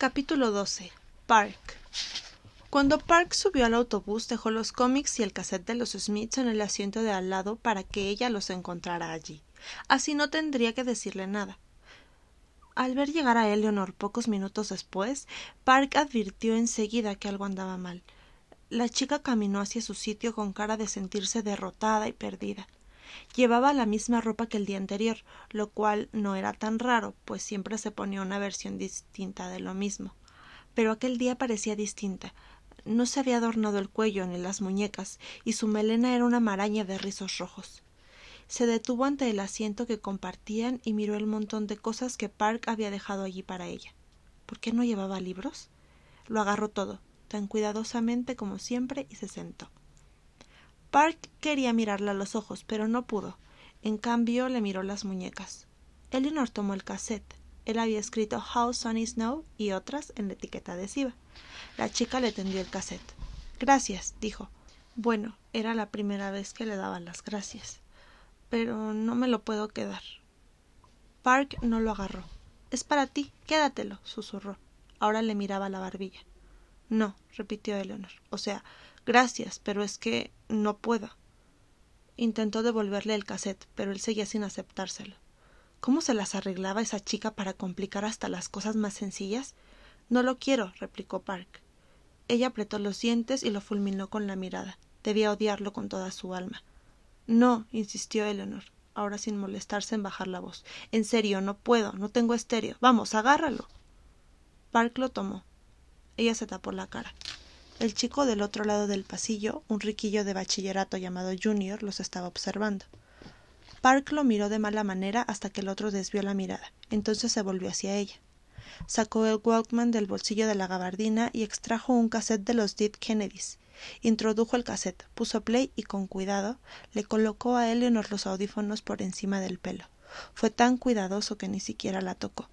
Capítulo 12. Park. Cuando Park subió al autobús dejó los cómics y el cassette de los Smiths en el asiento de al lado para que ella los encontrara allí. Así no tendría que decirle nada. Al ver llegar a Eleanor pocos minutos después, Park advirtió enseguida que algo andaba mal. La chica caminó hacia su sitio con cara de sentirse derrotada y perdida. Llevaba la misma ropa que el día anterior, lo cual no era tan raro, pues siempre se ponía una versión distinta de lo mismo. Pero aquel día parecía distinta. No se había adornado el cuello ni las muñecas, y su melena era una maraña de rizos rojos. Se detuvo ante el asiento que compartían y miró el montón de cosas que Park había dejado allí para ella. ¿Por qué no llevaba libros? Lo agarró todo, tan cuidadosamente como siempre, y se sentó. Park quería mirarla a los ojos, pero no pudo. En cambio, le miró las muñecas. Elinor tomó el cassette. Él había escrito How Sunny Snow y otras en la etiqueta adhesiva. La chica le tendió el cassette. Gracias, dijo. Bueno, era la primera vez que le daban las gracias. Pero no me lo puedo quedar. Park no lo agarró. Es para ti, quédatelo, susurró. Ahora le miraba la barbilla. No, repitió Eleanor. O sea, Gracias, pero es que no puedo. Intentó devolverle el cassette, pero él seguía sin aceptárselo. ¿Cómo se las arreglaba esa chica para complicar hasta las cosas más sencillas? No lo quiero, replicó Park. Ella apretó los dientes y lo fulminó con la mirada. Debía odiarlo con toda su alma. No, insistió Eleanor, ahora sin molestarse en bajar la voz. En serio, no puedo, no tengo estéreo. Vamos, agárralo. Park lo tomó. Ella se tapó la cara. El chico del otro lado del pasillo, un riquillo de bachillerato llamado Junior, los estaba observando. Park lo miró de mala manera hasta que el otro desvió la mirada. Entonces se volvió hacia ella. Sacó el Walkman del bolsillo de la gabardina y extrajo un cassette de los Dead Kennedys. Introdujo el cassette, puso play y con cuidado le colocó a Eleanor los audífonos por encima del pelo. Fue tan cuidadoso que ni siquiera la tocó.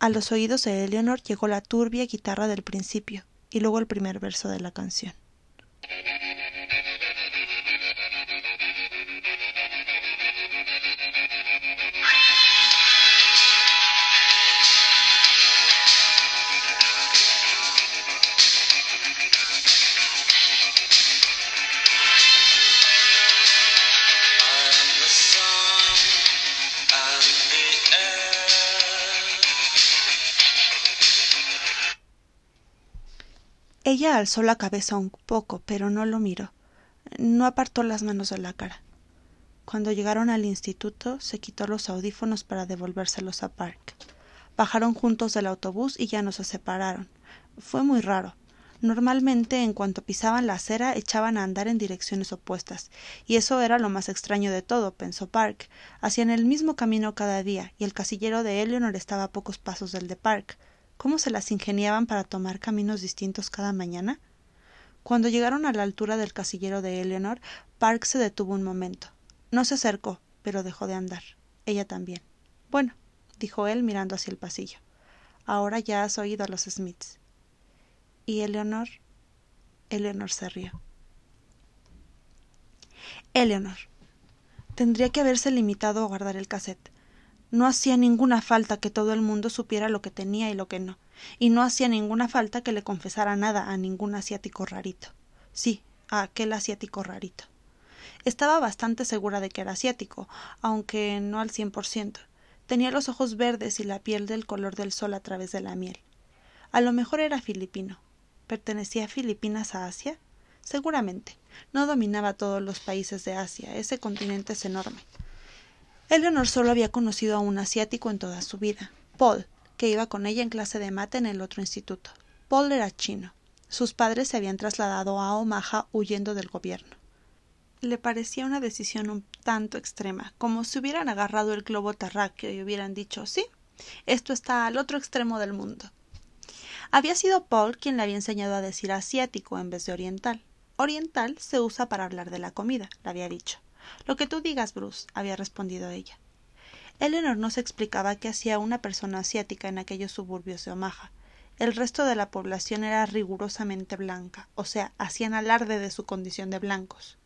A los oídos de Eleanor llegó la turbia guitarra del principio, y luego el primer verso de la canción. Ella alzó la cabeza un poco, pero no lo miró. No apartó las manos de la cara. Cuando llegaron al instituto, se quitó los audífonos para devolvérselos a Park. Bajaron juntos del autobús y ya no se separaron. Fue muy raro. Normalmente, en cuanto pisaban la acera, echaban a andar en direcciones opuestas, y eso era lo más extraño de todo, pensó Park. Hacían el mismo camino cada día, y el casillero de Eleanor estaba a pocos pasos del de Park cómo se las ingeniaban para tomar caminos distintos cada mañana? Cuando llegaron a la altura del casillero de Eleanor, Park se detuvo un momento. No se acercó, pero dejó de andar. Ella también. Bueno, dijo él mirando hacia el pasillo. Ahora ya has oído a los Smiths. ¿Y Eleanor? Eleanor se rió. Eleanor. Tendría que haberse limitado a guardar el cassette. No hacía ninguna falta que todo el mundo supiera lo que tenía y lo que no, y no hacía ninguna falta que le confesara nada a ningún asiático rarito. Sí, a aquel asiático rarito. Estaba bastante segura de que era asiático, aunque no al cien por ciento. Tenía los ojos verdes y la piel del color del sol a través de la miel. A lo mejor era filipino. ¿Pertenecía a Filipinas a Asia? Seguramente. No dominaba todos los países de Asia. Ese continente es enorme. Eleanor solo había conocido a un asiático en toda su vida, Paul, que iba con ella en clase de mate en el otro instituto. Paul era chino. Sus padres se habían trasladado a Omaha huyendo del gobierno. Le parecía una decisión un tanto extrema, como si hubieran agarrado el globo terráqueo y hubieran dicho sí, esto está al otro extremo del mundo. Había sido Paul quien le había enseñado a decir asiático en vez de oriental. Oriental se usa para hablar de la comida, le había dicho. Lo que tú digas, Bruce, había respondido ella. Eleanor no se explicaba qué hacía una persona asiática en aquellos suburbios de Omaha. El resto de la población era rigurosamente blanca, o sea, hacían alarde de su condición de blancos.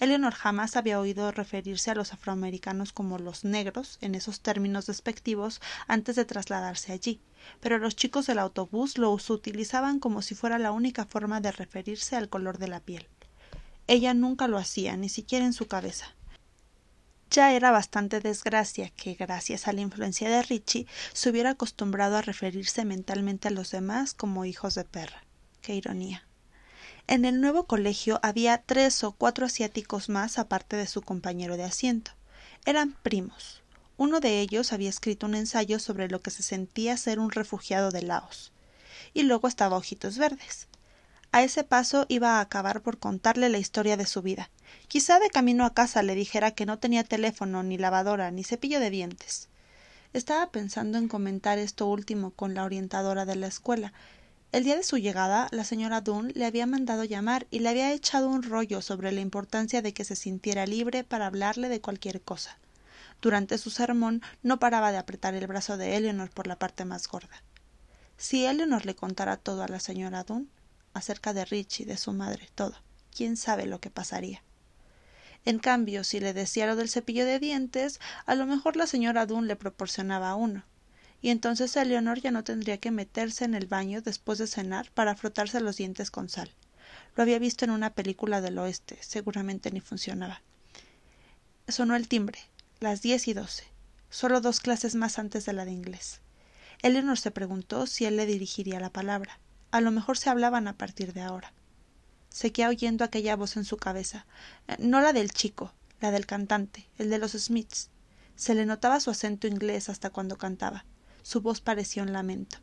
Eleanor jamás había oído referirse a los afroamericanos como los negros en esos términos despectivos antes de trasladarse allí, pero los chicos del autobús los utilizaban como si fuera la única forma de referirse al color de la piel. Ella nunca lo hacía, ni siquiera en su cabeza. Ya era bastante desgracia que, gracias a la influencia de Richie, se hubiera acostumbrado a referirse mentalmente a los demás como hijos de perra. Qué ironía. En el nuevo colegio había tres o cuatro asiáticos más aparte de su compañero de asiento. Eran primos. Uno de ellos había escrito un ensayo sobre lo que se sentía ser un refugiado de Laos. Y luego estaba Ojitos Verdes. A ese paso iba a acabar por contarle la historia de su vida. Quizá de camino a casa le dijera que no tenía teléfono, ni lavadora, ni cepillo de dientes. Estaba pensando en comentar esto último con la orientadora de la escuela, el día de su llegada, la señora Dunn le había mandado llamar y le había echado un rollo sobre la importancia de que se sintiera libre para hablarle de cualquier cosa. Durante su sermón no paraba de apretar el brazo de Eleanor por la parte más gorda. Si Eleanor le contara todo a la señora Dunn, acerca de Richie, de su madre, todo, quién sabe lo que pasaría. En cambio, si le decía lo del cepillo de dientes, a lo mejor la señora Dunn le proporcionaba uno, y entonces Eleonor ya no tendría que meterse en el baño después de cenar para frotarse los dientes con sal. Lo había visto en una película del oeste, seguramente ni funcionaba. Sonó el timbre, las diez y doce, solo dos clases más antes de la de inglés. Eleonor se preguntó si él le dirigiría la palabra. A lo mejor se hablaban a partir de ahora. Seguía oyendo aquella voz en su cabeza, eh, no la del chico, la del cantante, el de los Smiths. Se le notaba su acento inglés hasta cuando cantaba. Su voz parecía un lamento.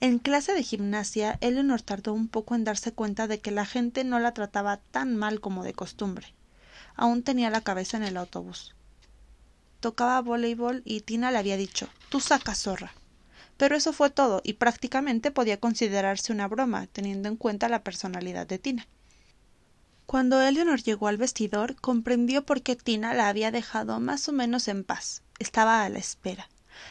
En clase de gimnasia, Eleanor tardó un poco en darse cuenta de que la gente no la trataba tan mal como de costumbre. Aún tenía la cabeza en el autobús. Tocaba voleibol y Tina le había dicho Tú sacas zorra. Pero eso fue todo, y prácticamente podía considerarse una broma, teniendo en cuenta la personalidad de Tina. Cuando Eleanor llegó al vestidor, comprendió por qué Tina la había dejado más o menos en paz. Estaba a la espera.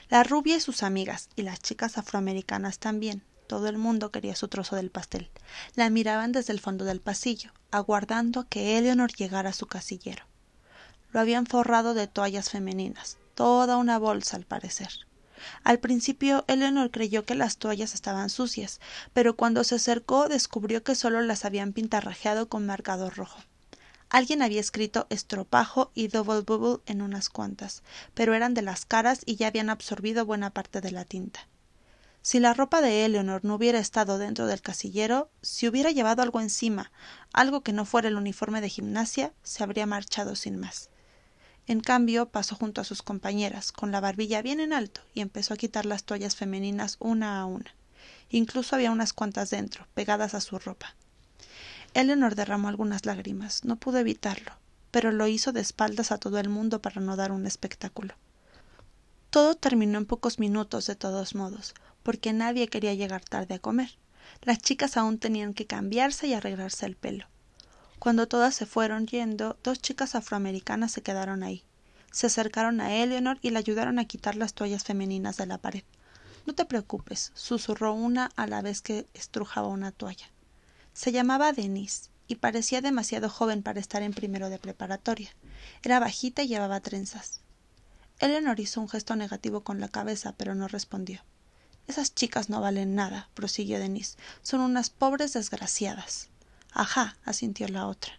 La rubia y sus amigas, y las chicas afroamericanas también, todo el mundo quería su trozo del pastel. La miraban desde el fondo del pasillo, aguardando a que Eleanor llegara a su casillero. Lo habían forrado de toallas femeninas, toda una bolsa al parecer. Al principio Eleanor creyó que las toallas estaban sucias, pero cuando se acercó descubrió que solo las habían pintarrajeado con marcador rojo. Alguien había escrito estropajo y double bubble en unas cuantas, pero eran de las caras y ya habían absorbido buena parte de la tinta. Si la ropa de Eleanor no hubiera estado dentro del casillero, si hubiera llevado algo encima, algo que no fuera el uniforme de gimnasia, se habría marchado sin más. En cambio, pasó junto a sus compañeras, con la barbilla bien en alto, y empezó a quitar las toallas femeninas una a una. Incluso había unas cuantas dentro, pegadas a su ropa. Eleanor derramó algunas lágrimas. No pudo evitarlo, pero lo hizo de espaldas a todo el mundo para no dar un espectáculo. Todo terminó en pocos minutos de todos modos, porque nadie quería llegar tarde a comer. Las chicas aún tenían que cambiarse y arreglarse el pelo. Cuando todas se fueron yendo, dos chicas afroamericanas se quedaron ahí. Se acercaron a Eleanor y le ayudaron a quitar las toallas femeninas de la pared. No te preocupes, susurró una a la vez que estrujaba una toalla. Se llamaba Denise y parecía demasiado joven para estar en primero de preparatoria. Era bajita y llevaba trenzas. Eleanor hizo un gesto negativo con la cabeza, pero no respondió. Esas chicas no valen nada, prosiguió Denise. Son unas pobres desgraciadas. Ajá, asintió la otra.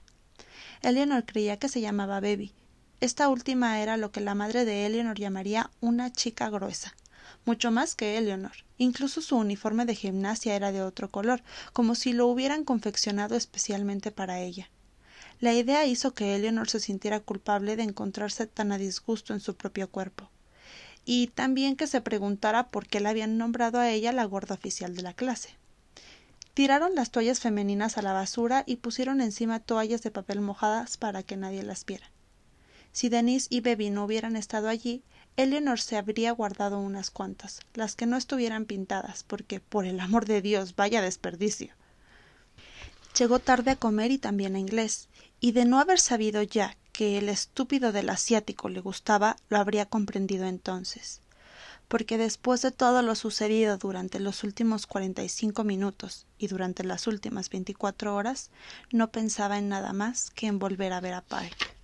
Eleanor creía que se llamaba Baby. Esta última era lo que la madre de Eleanor llamaría una chica gruesa mucho más que Eleanor. Incluso su uniforme de gimnasia era de otro color, como si lo hubieran confeccionado especialmente para ella. La idea hizo que Eleanor se sintiera culpable de encontrarse tan a disgusto en su propio cuerpo, y también que se preguntara por qué la habían nombrado a ella la gorda oficial de la clase. Tiraron las toallas femeninas a la basura y pusieron encima toallas de papel mojadas para que nadie las viera. Si Denise y Baby no hubieran estado allí, Eleanor se habría guardado unas cuantas, las que no estuvieran pintadas, porque, por el amor de Dios, vaya desperdicio. Llegó tarde a comer y también a inglés, y de no haber sabido ya que el estúpido del asiático le gustaba, lo habría comprendido entonces. Porque después de todo lo sucedido durante los últimos cuarenta y cinco minutos y durante las últimas veinticuatro horas, no pensaba en nada más que en volver a ver a Park.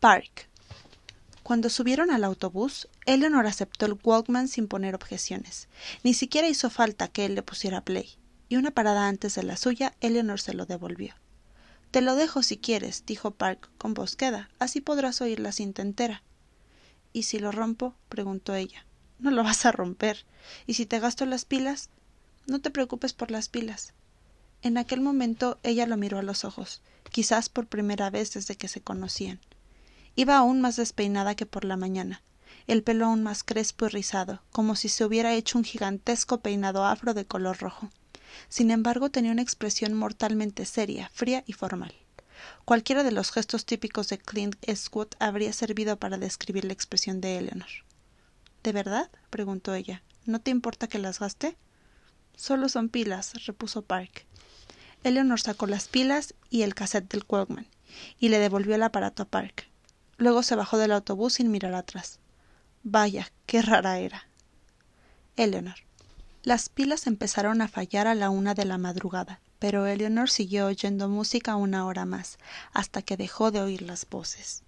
Park. Cuando subieron al autobús, Eleanor aceptó el Walkman sin poner objeciones. Ni siquiera hizo falta que él le pusiera play. Y una parada antes de la suya, Eleanor se lo devolvió. Te lo dejo si quieres, dijo Park con voz queda. Así podrás oír la cinta entera. ¿Y si lo rompo? preguntó ella. No lo vas a romper. ¿Y si te gasto las pilas? No te preocupes por las pilas. En aquel momento ella lo miró a los ojos, quizás por primera vez desde que se conocían. Iba aún más despeinada que por la mañana, el pelo aún más crespo y rizado, como si se hubiera hecho un gigantesco peinado afro de color rojo. Sin embargo, tenía una expresión mortalmente seria, fría y formal. Cualquiera de los gestos típicos de Clint Eastwood habría servido para describir la expresión de Eleanor. ¿De verdad? preguntó ella. ¿No te importa que las gaste? Solo son pilas, repuso Park. Eleanor sacó las pilas y el cassette del Walkman y le devolvió el aparato a Park. Luego se bajó del autobús sin mirar atrás. Vaya, qué rara era. Eleanor. Las pilas empezaron a fallar a la una de la madrugada, pero Eleanor siguió oyendo música una hora más, hasta que dejó de oír las voces.